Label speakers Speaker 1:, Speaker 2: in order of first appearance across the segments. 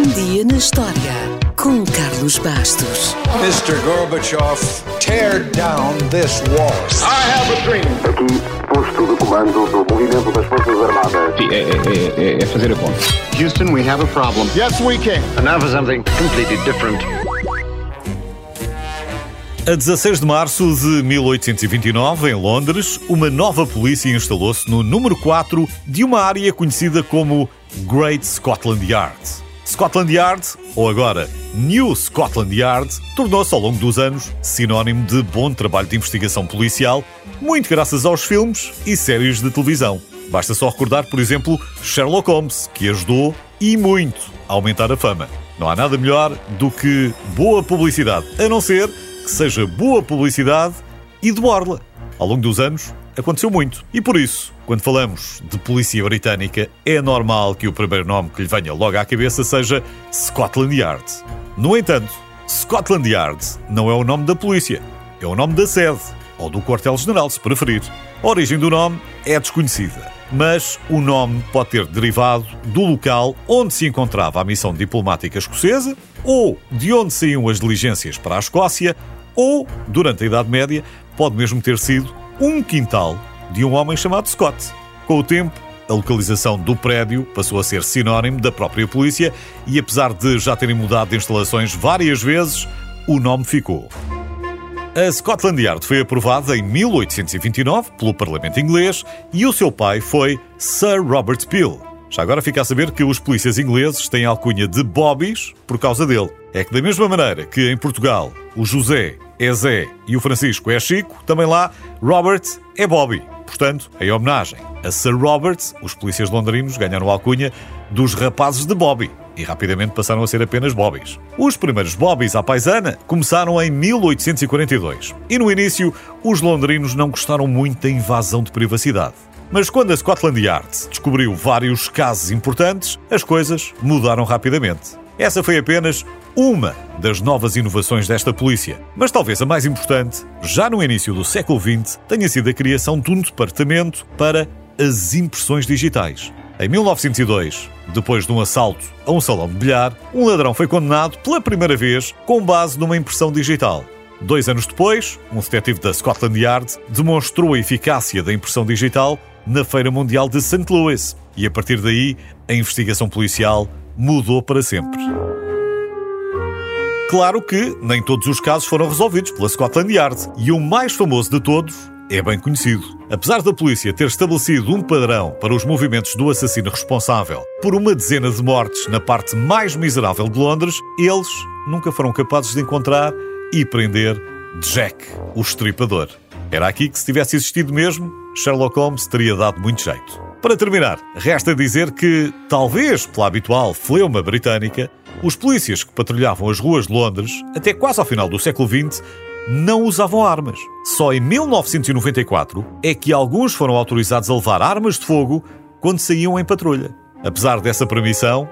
Speaker 1: Um dia na história com Carlos Bastos.
Speaker 2: Mr. Gorbachev, tear down this wall.
Speaker 3: I have a dream.
Speaker 4: Aqui, posto de comando do movimento das Forças Armadas.
Speaker 5: Sim, é, é- é- é fazer a conta.
Speaker 4: Houston, we have a problem.
Speaker 3: Yes, we can.
Speaker 4: And now for something completely different.
Speaker 6: A 16 de março de 1829, em Londres, uma nova polícia instalou-se no número 4 de uma área conhecida como Great Scotland Yard. Scotland Yard, ou agora New Scotland Yard, tornou-se ao longo dos anos sinónimo de bom trabalho de investigação policial, muito graças aos filmes e séries de televisão. Basta só recordar, por exemplo, Sherlock Holmes, que ajudou e muito a aumentar a fama. Não há nada melhor do que boa publicidade, a não ser que seja boa publicidade e de borla. Ao longo dos anos, aconteceu muito. E por isso, quando falamos de polícia britânica, é normal que o primeiro nome que lhe venha logo à cabeça seja Scotland Yard. No entanto, Scotland Yard não é o nome da polícia, é o nome da sede, ou do quartel-general, se preferir. A origem do nome é desconhecida, mas o nome pode ter derivado do local onde se encontrava a missão diplomática escocesa, ou de onde saíam as diligências para a Escócia, ou, durante a Idade Média, pode mesmo ter sido um quintal de um homem chamado Scott. Com o tempo, a localização do prédio passou a ser sinónimo da própria polícia e, apesar de já terem mudado de instalações várias vezes, o nome ficou. A Scotland Yard foi aprovada em 1829 pelo Parlamento inglês e o seu pai foi Sir Robert Peel. Já agora fica a saber que os polícias ingleses têm a alcunha de Bobbies por causa dele. É que da mesma maneira que em Portugal o José é Zé e o Francisco é Chico, também lá Robert é Bobby. Portanto, em homenagem a Sir Robert, os polícias londrinos ganharam a alcunha dos rapazes de Bobby e rapidamente passaram a ser apenas Bobbies. Os primeiros Bobbies à paisana começaram em 1842 e no início os londrinos não gostaram muito da invasão de privacidade. Mas quando a Scotland Yard descobriu vários casos importantes, as coisas mudaram rapidamente. Essa foi apenas uma das novas inovações desta polícia. Mas talvez a mais importante, já no início do século XX, tenha sido a criação de um departamento para as impressões digitais. Em 1902, depois de um assalto a um salão de bilhar, um ladrão foi condenado pela primeira vez com base numa impressão digital. Dois anos depois, um detetive da Scotland Yard demonstrou a eficácia da impressão digital na Feira Mundial de St. Louis. E a partir daí, a investigação policial mudou para sempre. Claro que nem todos os casos foram resolvidos pela Scotland Yard e o mais famoso de todos é bem conhecido. Apesar da polícia ter estabelecido um padrão para os movimentos do assassino responsável por uma dezena de mortes na parte mais miserável de Londres, eles nunca foram capazes de encontrar e prender Jack, o estripador. Era aqui que, se tivesse existido mesmo, Sherlock Holmes teria dado muito jeito. Para terminar, resta dizer que, talvez pela habitual fleuma britânica, os polícias que patrulhavam as ruas de Londres, até quase ao final do século XX, não usavam armas. Só em 1994 é que alguns foram autorizados a levar armas de fogo quando saíam em patrulha. Apesar dessa permissão,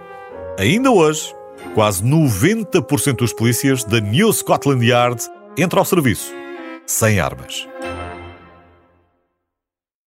Speaker 6: ainda hoje, quase 90% dos polícias da New Scotland Yard entram ao serviço sem armas.